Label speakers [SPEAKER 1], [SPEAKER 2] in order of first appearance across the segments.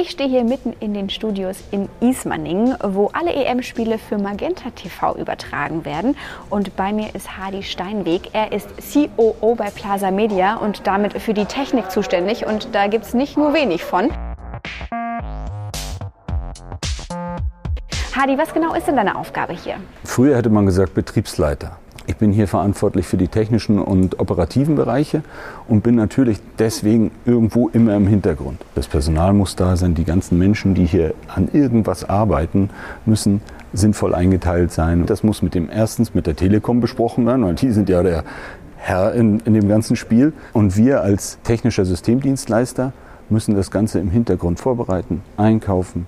[SPEAKER 1] Ich stehe hier mitten in den Studios in Ismaning, wo alle EM-Spiele für Magenta TV übertragen werden. Und bei mir ist Hadi Steinweg. Er ist COO bei Plaza Media und damit für die Technik zuständig. Und da gibt es nicht nur wenig von. Hadi, was genau ist denn deine Aufgabe hier?
[SPEAKER 2] Früher hätte man gesagt Betriebsleiter. Ich bin hier verantwortlich für die technischen und operativen Bereiche und bin natürlich deswegen irgendwo immer im Hintergrund. Das Personal muss da sein, die ganzen Menschen, die hier an irgendwas arbeiten, müssen sinnvoll eingeteilt sein. Das muss mit dem erstens mit der Telekom besprochen werden, weil die sind ja der Herr in, in dem ganzen Spiel. Und wir als technischer Systemdienstleister müssen das Ganze im Hintergrund vorbereiten, einkaufen,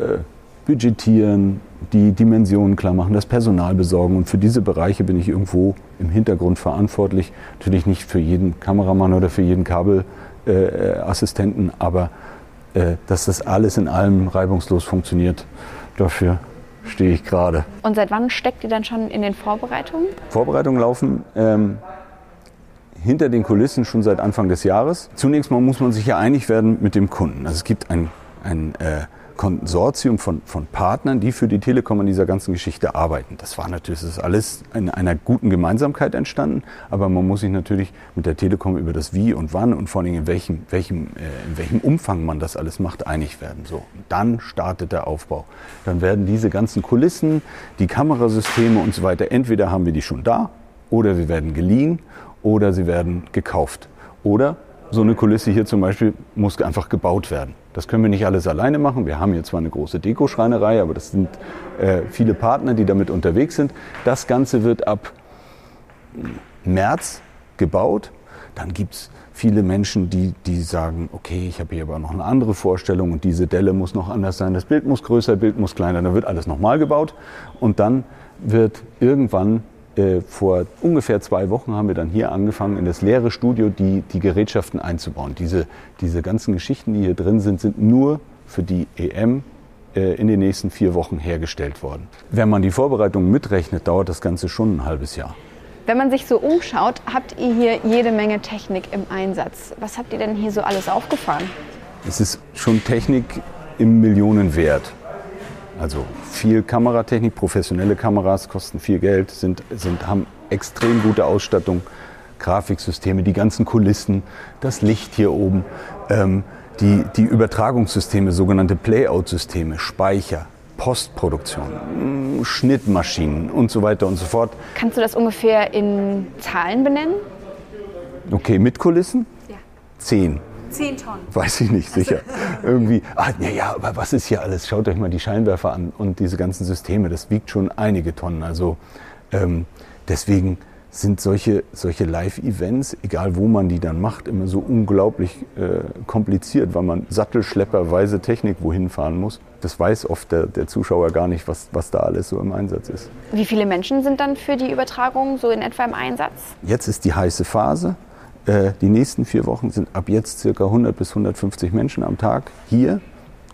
[SPEAKER 2] äh, budgetieren, die Dimensionen klar machen, das Personal besorgen. Und für diese Bereiche bin ich irgendwo im Hintergrund verantwortlich. Natürlich nicht für jeden Kameramann oder für jeden Kabelassistenten, äh, aber äh, dass das alles in allem reibungslos funktioniert, dafür stehe ich gerade.
[SPEAKER 1] Und seit wann steckt ihr dann schon in den Vorbereitungen?
[SPEAKER 2] Vorbereitungen laufen ähm, hinter den Kulissen schon seit Anfang des Jahres. Zunächst mal muss man sich ja einig werden mit dem Kunden. Also es gibt ein, ein äh, Konsortium von, von Partnern, die für die Telekom an dieser ganzen Geschichte arbeiten. Das war natürlich, das ist alles in einer guten Gemeinsamkeit entstanden, aber man muss sich natürlich mit der Telekom über das Wie und Wann und vor allem in welchem, welchem, äh, in welchem Umfang man das alles macht, einig werden. So, dann startet der Aufbau. Dann werden diese ganzen Kulissen, die Kamerasysteme und so weiter, entweder haben wir die schon da oder wir werden geliehen oder sie werden gekauft. Oder so eine Kulisse hier zum Beispiel muss einfach gebaut werden. Das können wir nicht alles alleine machen. Wir haben hier zwar eine große Dekoschreinerei, aber das sind äh, viele Partner, die damit unterwegs sind. Das Ganze wird ab März gebaut. Dann gibt es viele Menschen, die, die sagen, okay, ich habe hier aber noch eine andere Vorstellung und diese Delle muss noch anders sein, das Bild muss größer, Bild muss kleiner, dann wird alles nochmal gebaut und dann wird irgendwann äh, vor ungefähr zwei Wochen haben wir dann hier angefangen, in das leere Studio die, die Gerätschaften einzubauen. Diese, diese ganzen Geschichten, die hier drin sind, sind nur für die EM äh, in den nächsten vier Wochen hergestellt worden. Wenn man die Vorbereitungen mitrechnet, dauert das Ganze schon ein halbes Jahr.
[SPEAKER 1] Wenn man sich so umschaut, habt ihr hier jede Menge Technik im Einsatz. Was habt ihr denn hier so alles aufgefahren?
[SPEAKER 2] Es ist schon Technik im Millionenwert. Also viel Kameratechnik, professionelle Kameras kosten viel Geld, sind, sind, haben extrem gute Ausstattung, Grafiksysteme, die ganzen Kulissen, das Licht hier oben, ähm, die, die Übertragungssysteme, sogenannte Playout-Systeme, Speicher, Postproduktion, Schnittmaschinen und so weiter und so fort.
[SPEAKER 1] Kannst du das ungefähr in Zahlen benennen?
[SPEAKER 2] Okay, mit Kulissen?
[SPEAKER 1] Ja.
[SPEAKER 2] Zehn.
[SPEAKER 1] 10 Tonnen.
[SPEAKER 2] Weiß ich nicht, sicher. Irgendwie, ah, ja, ja, aber was ist hier alles? Schaut euch mal die Scheinwerfer an und diese ganzen Systeme. Das wiegt schon einige Tonnen. Also ähm, deswegen sind solche, solche Live-Events, egal wo man die dann macht, immer so unglaublich äh, kompliziert, weil man sattelschlepperweise Technik wohin fahren muss. Das weiß oft der, der Zuschauer gar nicht, was, was da alles so im Einsatz ist.
[SPEAKER 1] Wie viele Menschen sind dann für die Übertragung so in etwa im Einsatz?
[SPEAKER 2] Jetzt ist die heiße Phase. Äh, die nächsten vier Wochen sind ab jetzt circa 100 bis 150 Menschen am Tag hier.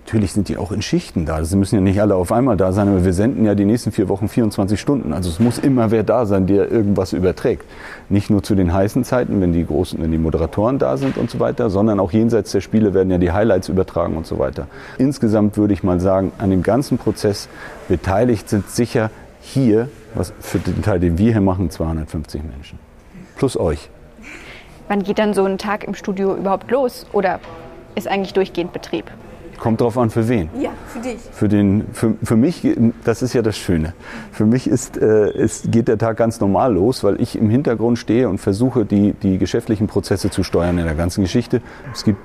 [SPEAKER 2] Natürlich sind die auch in Schichten da. Sie müssen ja nicht alle auf einmal da sein, aber wir senden ja die nächsten vier Wochen 24 Stunden. Also es muss immer wer da sein, der irgendwas überträgt. Nicht nur zu den heißen Zeiten, wenn die großen, wenn die Moderatoren da sind und so weiter, sondern auch jenseits der Spiele werden ja die Highlights übertragen und so weiter. Insgesamt würde ich mal sagen, an dem ganzen Prozess beteiligt sind sicher hier, was für den Teil, den wir hier machen, 250 Menschen. Plus euch.
[SPEAKER 1] Wann geht dann so ein Tag im Studio überhaupt los? Oder ist eigentlich durchgehend Betrieb?
[SPEAKER 2] Kommt drauf an, für wen?
[SPEAKER 1] Ja, für dich.
[SPEAKER 2] Für, den, für, für mich, das ist ja das Schöne. Für mich ist, äh, ist, geht der Tag ganz normal los, weil ich im Hintergrund stehe und versuche, die, die geschäftlichen Prozesse zu steuern in der ganzen Geschichte. Es gibt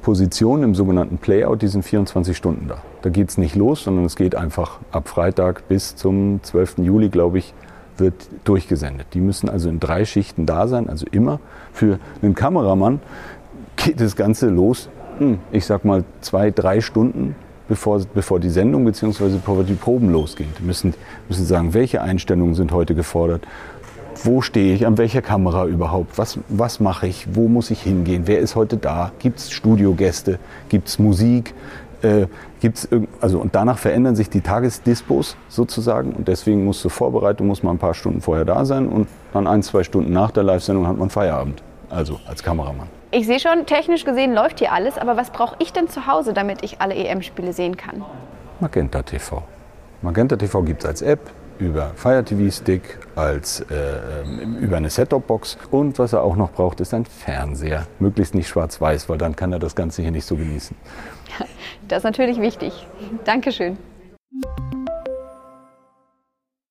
[SPEAKER 2] Positionen im sogenannten Playout, die sind 24 Stunden da. Da geht es nicht los, sondern es geht einfach ab Freitag bis zum 12. Juli, glaube ich, wird durchgesendet. Die müssen also in drei Schichten da sein, also immer. Für einen Kameramann geht das Ganze los, hm, ich sag mal zwei, drei Stunden bevor, bevor die Sendung bzw. bevor die Proben losgehen. Die müssen, müssen sagen, welche Einstellungen sind heute gefordert, wo stehe ich, an welcher Kamera überhaupt, was, was mache ich, wo muss ich hingehen, wer ist heute da, gibt es Studiogäste, gibt es Musik, äh, gibt's also und danach verändern sich die Tagesdispos sozusagen und deswegen muss zur Vorbereitung muss man ein paar Stunden vorher da sein und dann ein, zwei Stunden nach der Live-Sendung hat man Feierabend, also als Kameramann.
[SPEAKER 1] Ich sehe schon, technisch gesehen läuft hier alles, aber was brauche ich denn zu Hause, damit ich alle EM-Spiele sehen kann?
[SPEAKER 2] Magenta TV. Magenta TV gibt es als App, über Fire TV Stick, als, äh, über eine Set-Top-Box. Und was er auch noch braucht, ist ein Fernseher. Möglichst nicht schwarz-weiß, weil dann kann er das Ganze hier nicht so genießen.
[SPEAKER 1] Das ist natürlich wichtig. Dankeschön.